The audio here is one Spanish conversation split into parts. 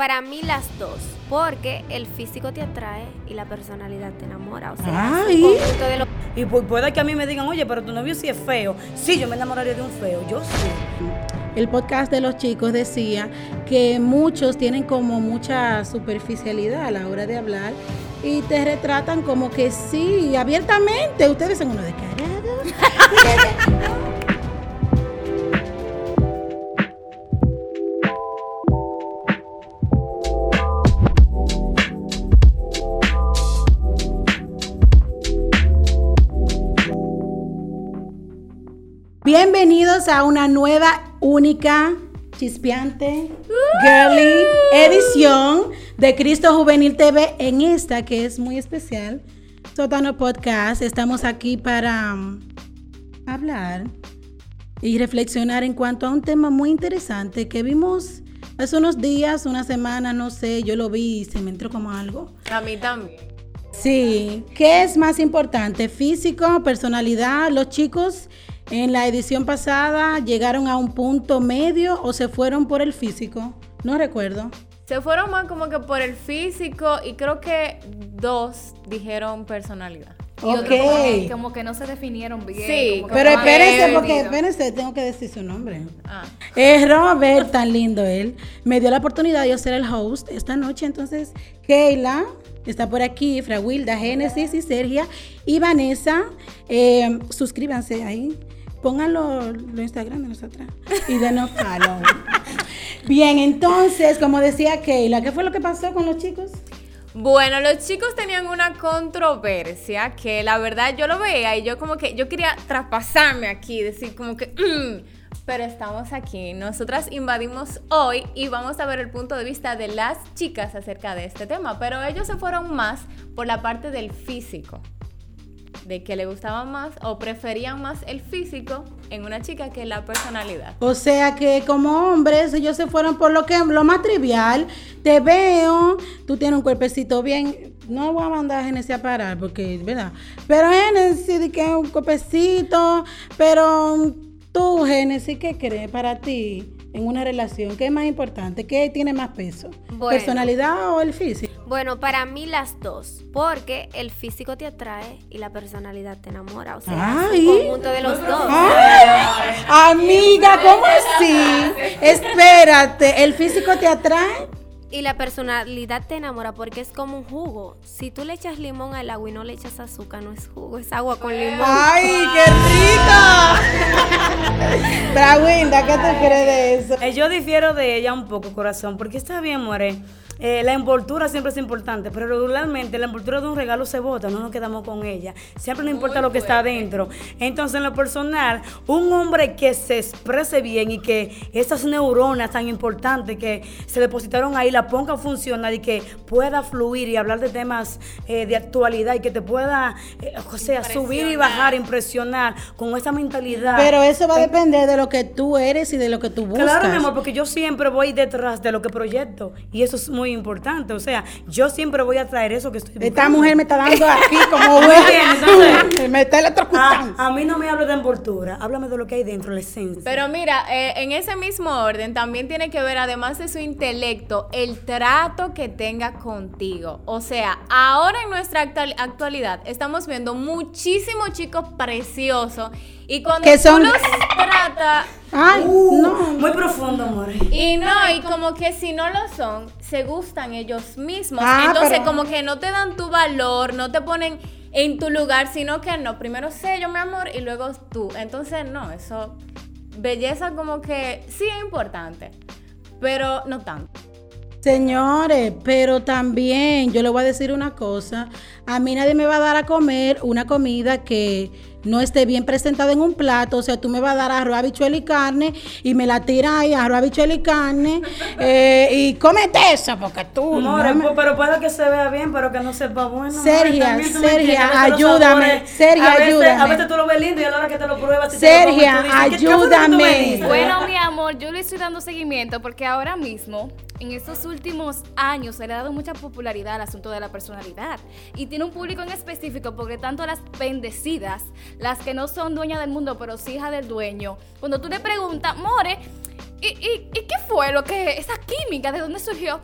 Para mí las dos, porque el físico te atrae y la personalidad te enamora. O sea, Ay. es un conjunto de lo- Y pu- puede que a mí me digan, oye, pero tu novio sí es feo. Sí, yo me enamoraría de un feo, yo sí. El podcast de los chicos decía que muchos tienen como mucha superficialidad a la hora de hablar y te retratan como que sí, abiertamente. Ustedes son unos descarados. Bienvenidos a una nueva, única, chispeante, girly edición de Cristo Juvenil TV en esta que es muy especial. Sótano Podcast. Estamos aquí para um, hablar y reflexionar en cuanto a un tema muy interesante que vimos hace unos días, una semana, no sé, yo lo vi y se me entró como algo. A mí también. Sí, ¿qué es más importante? Físico, personalidad. Los chicos en la edición pasada llegaron a un punto medio o se fueron por el físico. No recuerdo. Se fueron más como que por el físico y creo que dos dijeron personalidad. Y otros Ok. como que- como que no se definieron bien. Sí, como que Pero espérense, porque espérense, tengo que decir su nombre. Ah. Es Robert, tan lindo él. Me dio la oportunidad de yo ser el host esta noche. Entonces, Keila está por aquí, Wilda, Génesis y Sergia y Vanessa. Eh, suscríbanse ahí. Pónganlo los Instagram de nosotras y denos follow. Bien, entonces, como decía Keila, ¿qué fue lo que pasó con los chicos? Bueno, los chicos tenían una controversia que la verdad yo lo veía y yo como que yo quería traspasarme aquí, decir como que, "Mm", pero estamos aquí. Nosotras invadimos hoy y vamos a ver el punto de vista de las chicas acerca de este tema, pero ellos se fueron más por la parte del físico, de que le gustaba más o preferían más el físico en una chica que la personalidad. O sea que como hombres ellos se fueron por lo que lo más trivial. Te veo, tú tienes un cuerpecito bien. No voy a mandar a Genesis a parar porque, ¿verdad? Pero Genesis, que un cuerpecito. Pero tú, Genesis, ¿qué crees para ti en una relación? ¿Qué es más importante? ¿Qué tiene más peso? Bueno. ¿Personalidad o el físico? Bueno, para mí las dos, porque el físico te atrae y la personalidad te enamora. O sea, Ay. es un conjunto de los dos. Ay, amiga, ¿cómo así? Espérate, ¿el físico te atrae? Y la personalidad te enamora porque es como un jugo. Si tú le echas limón al agua y no le echas azúcar, no es jugo, es agua con limón. ¡Ay, qué rico! Brawinda, ¿qué tú crees de eso? Eh, yo difiero de ella un poco, corazón, porque está bien, more. Eh, la envoltura siempre es importante, pero regularmente la envoltura de un regalo se bota, no nos quedamos con ella. Siempre no importa lo que está adentro. Entonces, en lo personal, un hombre que se exprese bien y que esas neuronas tan importantes que se depositaron ahí la ponga a funcionar y que pueda fluir y hablar de temas eh, de actualidad y que te pueda, eh, o sea, subir y bajar, impresionar con esa mentalidad. Pero eso va a depender de lo que tú eres y de lo que tú buscas. Claro, mi amor, porque yo siempre voy detrás de lo que proyecto y eso es muy importante. O sea, yo siempre voy a traer eso que estoy buscando. Esta mujer me está dando aquí como entonces- Me está electrocutando. Ah, a mí no me hablo de envoltura, háblame de lo que hay dentro, la esencia. Pero mira, eh, en ese mismo orden también tiene que ver, además de su intelecto, el trato que tenga contigo. O sea, ahora en nuestra actual- actualidad estamos viendo muchísimos chicos preciosos y cuando Que son- tú los trata Ay, Uh, no. Muy profundo, amor. y no, y como que si no lo son, se gustan ellos mismos. Ah, Entonces, pero- como que no te dan tu valor, no te ponen en tu lugar, sino que no, primero sé yo, mi amor, y luego tú. Entonces, no, eso, belleza como que sí es importante, pero no tanto. Señores, pero también yo le voy a decir una cosa. A mí nadie me va a dar a comer una comida que no esté bien presentada en un plato. O sea, tú me vas a dar arroz, habichuela y carne y me la tiras ahí, arroz, habichuela y carne. eh, y cómete eso porque tú... No me- pero puede que se vea bien, pero que no sepa bueno. Sergia, Sergia, ayúdame, Sergia, ayúdame. A veces tú lo ves lindo y a la hora que te lo pruebas. te Sergia, lo comes, tú dices, ¿qué- qué fue lo que tú me ayúdame. Bueno, mi amor, yo le estoy dando seguimiento porque ahora mismo, en estos últimos años, se le ha dado mucha popularidad al asunto de la personalidad. Y tiene un público en específico porque tanto las bendecidas, las que no son dueñas del mundo, pero sí hijas del dueño, cuando tú le preguntas, More, ¿y, y, y qué fue lo que, esa química, de dónde surgió?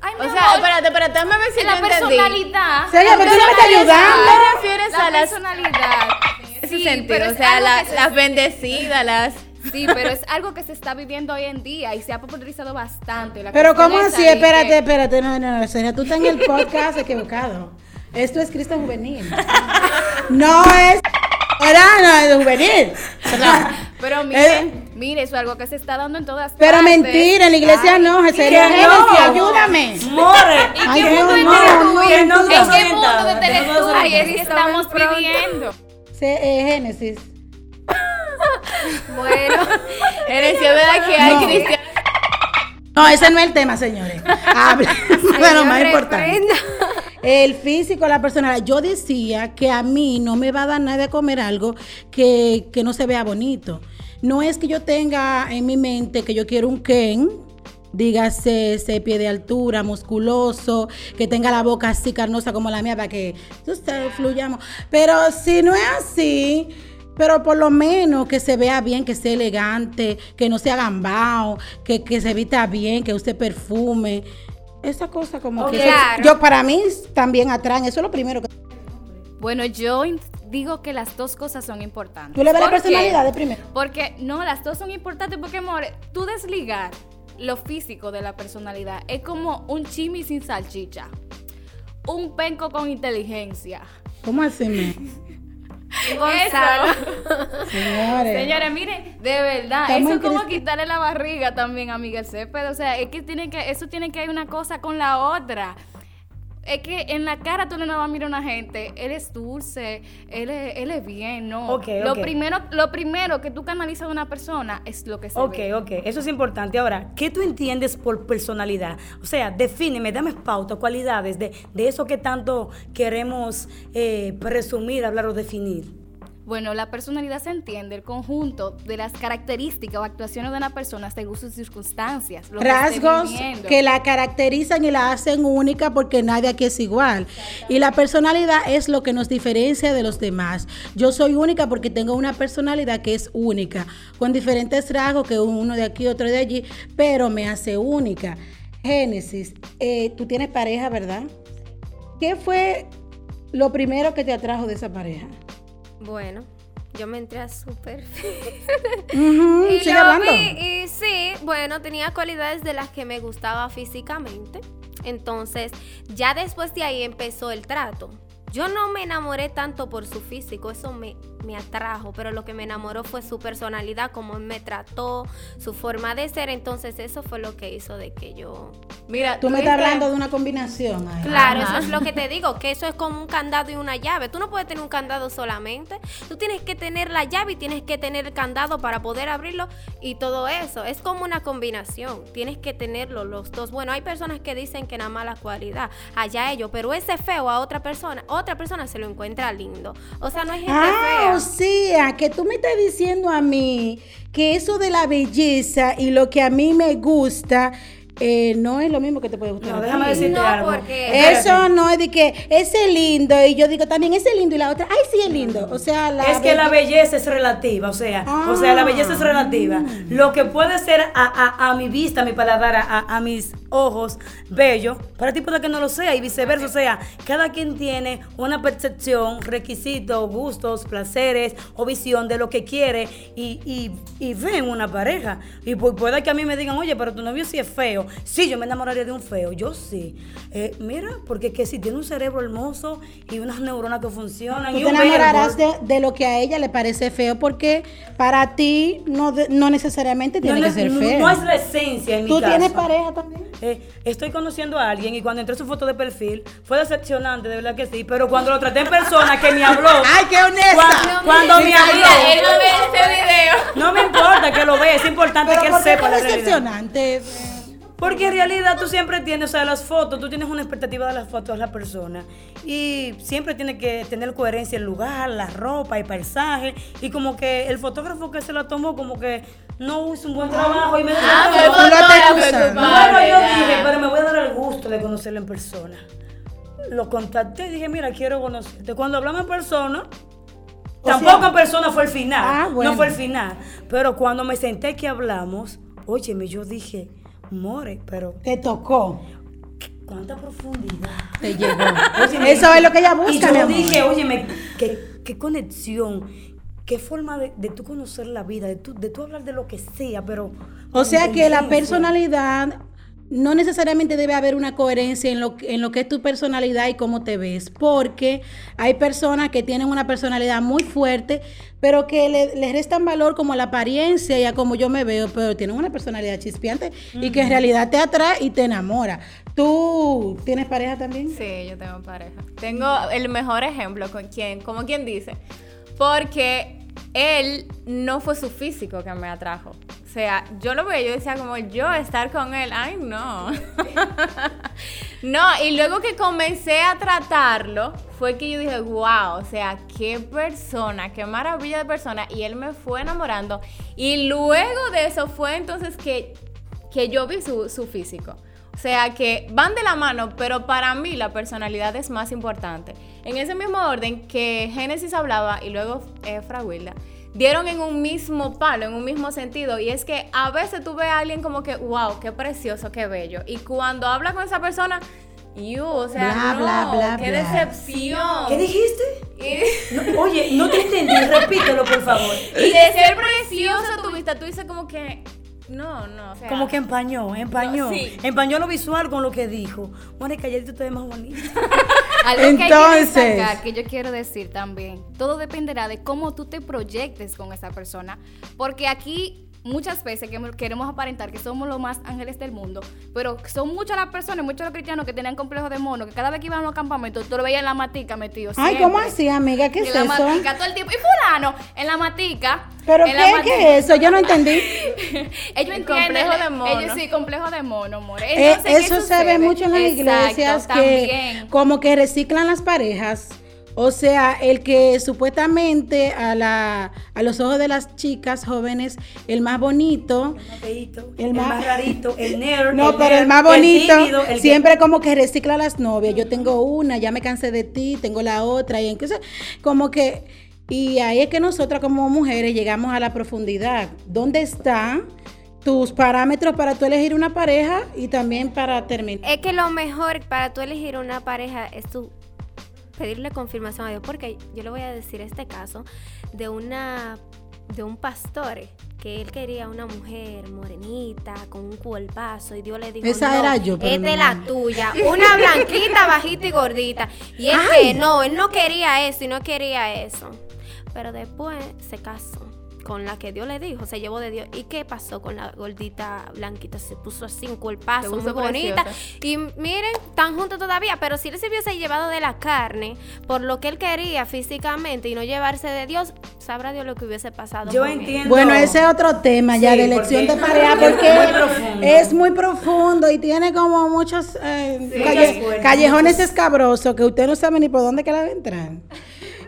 Ay, O sea, amor, espérate, espérate, déjame ver si la personalidad. Sí, pero tú no me estás ayudando. ¿Te refieres La a las personalidad. ese Sí, sentido? pero O es sea, algo la- que se- las bendecidas, las... Sí, pero es algo que se está viviendo hoy en día y se ha popularizado bastante. La Pero ¿cómo así? Espérate, que- espérate, no, no, no, Sonia, tú estás en el podcast equivocado. Esto es Cristo Juvenil. No es... Era, no es juvenil. Pero Eh. mire, mire, eso es algo que se está dando en todas Pero partes. mentira, en la iglesia Ay, no, sería que Génesis, no. ayúdame. More. Ay, qué Dios mundo mentira. ¿En qué mundo de Telesur es que estamos viviendo? Se- eh, Génesis. Bueno, Eres es verdad que hay No. cristianos. No, ese no es el tema, señores. Habla de lo más importante. El físico, la personalidad. Yo decía que a mí no me va a dar nada de comer algo que, que no se vea bonito. No es que yo tenga en mi mente que yo quiero un Ken, dígase ese pie de altura, musculoso, que tenga la boca así carnosa como la mía para que ustedes fluyamos. Pero si no es así, pero por lo menos que se vea bien, que sea elegante, que no sea gambao, que, que se vista bien, que use perfume. Esa cosa como que... Ok. eso- Claro. yo para mí también atraen, eso es lo primero que... Bueno, yo digo que las dos cosas son importantes. ¿Tú le ves la personalidad de primero? Porque no, las dos son importantes porque, amor, tú desligar lo físico de la personalidad es como un chimi sin salchicha, un penco con inteligencia. ¿Cómo así? Gonzalo. Señores. Señores, miren, de verdad, Estamos eso es como quitarle la barriga también a Miguel Cepeda. O sea, es que tiene que, eso tiene que ir una cosa con la otra. Es que en la cara tú no vas a mirar a una gente, él es dulce, él es, él es bien, ¿no? Lo primero, lo primero que tú canalizas de una persona es lo que se Ok, ve. ok, eso es importante. Ahora, ¿qué tú entiendes por personalidad? O sea, defíneme, dame pauta, cualidades de, de eso que tanto queremos eh, presumir, hablar o definir. Bueno, la personalidad se entiende el conjunto de las características o actuaciones de una persona según sus circunstancias. lo que rasgos viviendo. que la caracterizan y la hacen única porque nadie aquí es igual. Y la personalidad es lo que nos diferencia de los demás. Yo soy única porque tengo una personalidad que es única, con diferentes rasgos, que uno de aquí, otro de allí, pero me hace única. Génesis, eh, tú tienes pareja, ¿verdad? ¿Qué fue lo primero que te atrajo de esa pareja? Bueno, yo me entré a perfil. Ujú, y sigue lo hablando. vi y sí, bueno, tenía cualidades de las que me gustaba físicamente. Entonces, ya después de ahí empezó el trato. Yo no me enamoré tanto por su físico, eso me, me atrajo, pero lo que me enamoró fue su personalidad, cómo él me trató, su forma de ser. Entonces, eso fue lo que hizo de que yo Mira, Tú me estás hablando de una combinación. ahí. Claro, Ajá. eso es lo que te digo, que eso es como un candado y una llave. Tú no puedes tener un candado solamente. Tú tienes que tener la llave y tienes que tener el candado para poder abrirlo y todo eso. Es como una combinación. Tienes que tenerlo los dos. Bueno, hay personas que dicen que nada más la cualidad, allá ellos, pero ese feo a otra persona, otra persona se lo encuentra lindo. O sea, no hay gente Ah, o sea, que tú me estás diciendo a mí que eso de la belleza y lo que a mí me gusta eh, no es lo mismo que te puede gustar. No, déjame decirte No, algo. porque- Eso no es de que ese lindo y yo digo también ese lindo y la otra, ay sí es lindo. O sea, la es que la belle- belleza es relativa, o sea, o sea, la belleza Ah. es relativa. Lo que puede ser a, a- a mi vista, a mi paladar, a, a- mis ojos bello, para ti puede que no lo sea y viceversa. O sea, cada quien tiene una percepción, requisitos, gustos, placeres o visión de lo que quiere y, y, y ve en una pareja. Y pu- puede que a mí me digan, oye, pero tu novio sí es feo. Sí, yo me enamoraría de un feo, yo sí. Eh, mira, porque que si tiene un cerebro hermoso y unas neuronas que funcionan. Tú y te enamorarás de, de lo que a ella le parece feo porque para ti no, necesariamente tiene no, que no- ser no- feo. no es la esencia en mi ¿Tú caso. tienes pareja también? Eh, estoy conociendo a alguien y cuando entré a su foto de perfil fue decepcionante, de verdad que sí, pero cuando lo traté en persona, que me habló. ¡Ay, qué honesta! Cuando, cuando me habló, Mira, él no ve este video. no me importa que lo vea, es importante Pero que él ¿por qué sepa la realidad. decepcionante? Porque en realidad tú siempre tienes, o sea, las fotos, tú tienes una expectativa de las fotos de la persona y siempre tiene que tener coherencia el lugar, la ropa, el paisaje y como que el fotógrafo que se la tomó como que no hizo un buen trabajo y me Ah, Bueno, yo dije, pero me voy a dar el gusto de conocerlo en persona. Lo contacté y dije, mira, quiero conocerte. Cuando hablamos en persona, tampoco en persona fue el final. Ah, bueno. No fue el final. Pero cuando me senté que hablamos, óyeme, yo dije, more, pero Te tocó. cuánta profundidad. Te llegó. Óyeme, Eso es lo que ella busca, Y yo mi amor. dije, óyeme, qué, qué conexión, qué forma de, de tú conocer la vida, de tú, de tú hablar de lo que sea, pero... O sea que la personalidad no necesariamente debe haber una coherencia en lo, que- en lo que es tu personalidad y cómo te ves, porque hay personas que tienen una personalidad muy fuerte, pero que le, le restan valor como a la apariencia y a cómo yo me veo, pero tienen una personalidad chispeante y que en realidad te atrae y te enamora. ¿Tú tienes pareja también? Sí, yo tengo pareja. Tengo el mejor ejemplo con quien, como quien dice, porque él no fue su físico que me atrajo. Sea, yo lo veía, yo decía como yo estar con él, ay no. no, y luego que comencé a tratarlo, fue que yo dije, wow, o sea, qué persona, qué maravilla de persona. Y él me fue enamorando. Y luego de eso fue entonces que, que yo vi su, su físico. O sea que van de la mano, pero para mí la personalidad es más importante. En ese mismo orden que Génesis hablaba y luego eh, Fraguilda, dieron en un mismo palo, en un mismo sentido. Y es que a veces tú ves a alguien como que, wow, qué precioso, qué bello. Y cuando habla con esa persona, you, o sea, Bla, no, bla, bla, qué decepción. ¿Qué dijiste? No, oye, no te entendí, repítelo, por favor. y de ser preciosa tu vista, tú dices como que, no, no, o sea, Como que empañó, empañó. No, sí. Empañó lo visual con lo que dijo. Mónica, calladito te ves más bonito. Algo que hay que Entonces- destacar, que yo quiero decir también, todo dependerá de cómo tú te proyectes con esa persona, porque aquí muchas veces que queremos aparentar que somos los más ángeles del mundo, pero son muchas las personas, muchos los cristianos que tenían complejos de mono, que cada vez que iban a los campamentos, tú lo veías en la matica metido. Ay, siempre. ¿cómo así, amiga? ¿Qué en es la eso? matica todo el tiempo. Y fulano, en la matica. ¿Pero en qué, la matica. qué es eso? Yo no entendí. Ellos El entienden. complejo de mono. Ellos sí, complejo de mono, amor. Eh, Entonces, ¿qué eso se ve mucho en las Exacto, iglesias que como que reciclan las parejas. O sea, el que supuestamente a, la, a los ojos de las chicas jóvenes, el más bonito, más feíto, El el, más- más, rarito, el nerd. no, pero nerd, el más bonito, tímido, el que- siempre como que recicla a las novias. Yo tengo una, ya me cansé de ti, tengo la otra. Y entonces, como que, y ahí es que nosotras como mujeres llegamos a la profundidad. ¿Dónde están tus parámetros para tú elegir una pareja y también para terminar? Es que lo mejor para tú elegir una pareja es tú pedirle confirmación a Dios. Porque yo le voy a decir este caso de una de un pastor que él quería una mujer morenita con un cuerpazo y Dios le dijo Esa "No, era yo, pero esta no, es la no. tuya una blanquita bajita y gordita y es Ay. que no él no quería eso y no quería eso pero después se casó con la que Dios le dijo, se llevó de Dios. ¿Y qué pasó con la gordita blanquita? Se puso así un Se cuerpazo, muy bonita. preciosa. Y miren, están juntos todavía, pero si él se hubiese llevado de la carne por lo que él quería físicamente y no llevarse de Dios, sabrá Dios lo que hubiese pasado. Yo con él. entiendo. Bueno, ese es otro tema ya Sí, de elección de porque pareja es porque muy es muy profundo y tiene como muchos eh, Sí, calle- callejones escabrosos que usted no sabe ni por dónde que la va a entrar.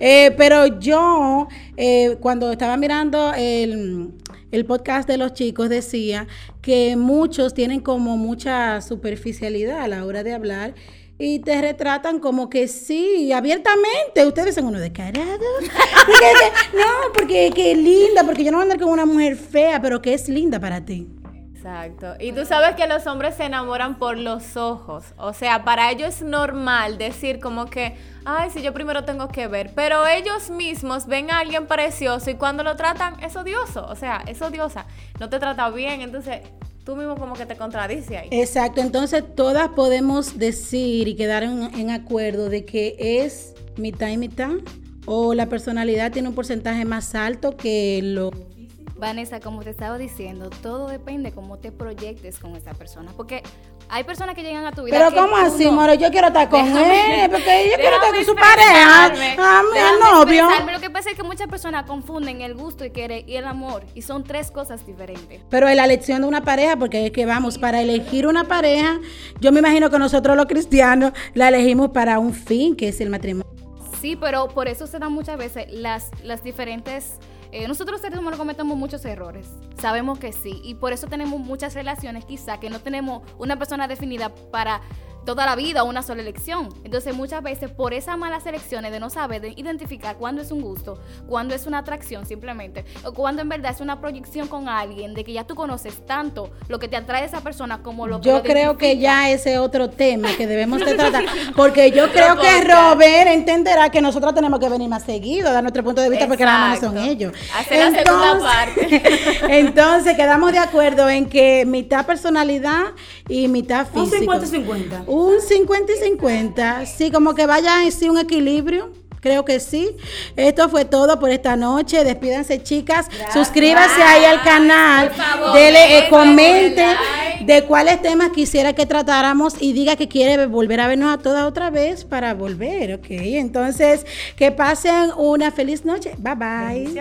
Eh, pero yo, eh, cuando estaba mirando el, el podcast de los chicos, decía que muchos tienen como mucha superficialidad a la hora de hablar. Y te retratan como que sí, abiertamente. Ustedes son unos descarados. No, porque que linda, porque yo no voy a andar con una mujer fea, pero que es linda para ti. Exacto. Y tú sabes que los hombres se enamoran por los ojos. O sea, para ellos es normal decir como que, ay, si yo primero tengo que ver. Pero ellos mismos ven a alguien precioso y cuando lo tratan es odioso. O sea, es odiosa. No te trata bien. Entonces, tú mismo como que te contradices ahí. Exacto, entonces todas podemos decir y quedar en, en acuerdo de que es mitad y mitad o la personalidad tiene un porcentaje más alto que lo... Vanessa, como te estaba diciendo, todo depende cómo te proyectes con esa persona. Porque hay personas que llegan a tu vida. Pero ¿cómo así, no. moro? Yo quiero estar con Déjame- él, porque yo quiero estar con su pareja, a mi déjame novio. expresarme. Lo que pasa es que muchas personas confunden el gusto y, querer y el amor. Y son tres cosas diferentes. Pero en la elección de una pareja, porque es que vamos, para elegir una pareja, yo me imagino que nosotros los cristianos la elegimos para un fin, que es el matrimonio. Sí, pero por eso se dan muchas veces las, las diferentes... eh, nosotros seres humanos cometemos muchos errores, sabemos que sí, y por eso tenemos muchas relaciones quizá que no tenemos una persona definida para toda la vida una sola elección. Entonces muchas veces por esas malas elecciones de no saber de identificar cuándo es un gusto, cuándo es una atracción simplemente, o cuándo en verdad es una proyección con alguien, de que ya tú conoces tanto lo que te atrae de esa persona como lo que Yo lo creo que ya ese es otro tema que debemos de tratar, porque yo creo que Robert entenderá que nosotros tenemos que venir más seguido, a dar nuestro punto de vista, porque nada más no son ellos. Hacer la segunda parte. entonces quedamos de acuerdo en que mitad personalidad y mitad Un físico. 50-50. Un 50 y 50. Sí, como que vaya en sí un equilibrio. Creo que sí. Esto fue todo por esta noche. Despídanse, chicas. Suscríbase ahí al canal. Por favor, Dele, eh, comente like. de cuáles temas quisiera que tratáramos y diga que quiere volver a vernos a todas otra vez para volver, ¿ok? Entonces, que pasen una feliz noche. Bye bye.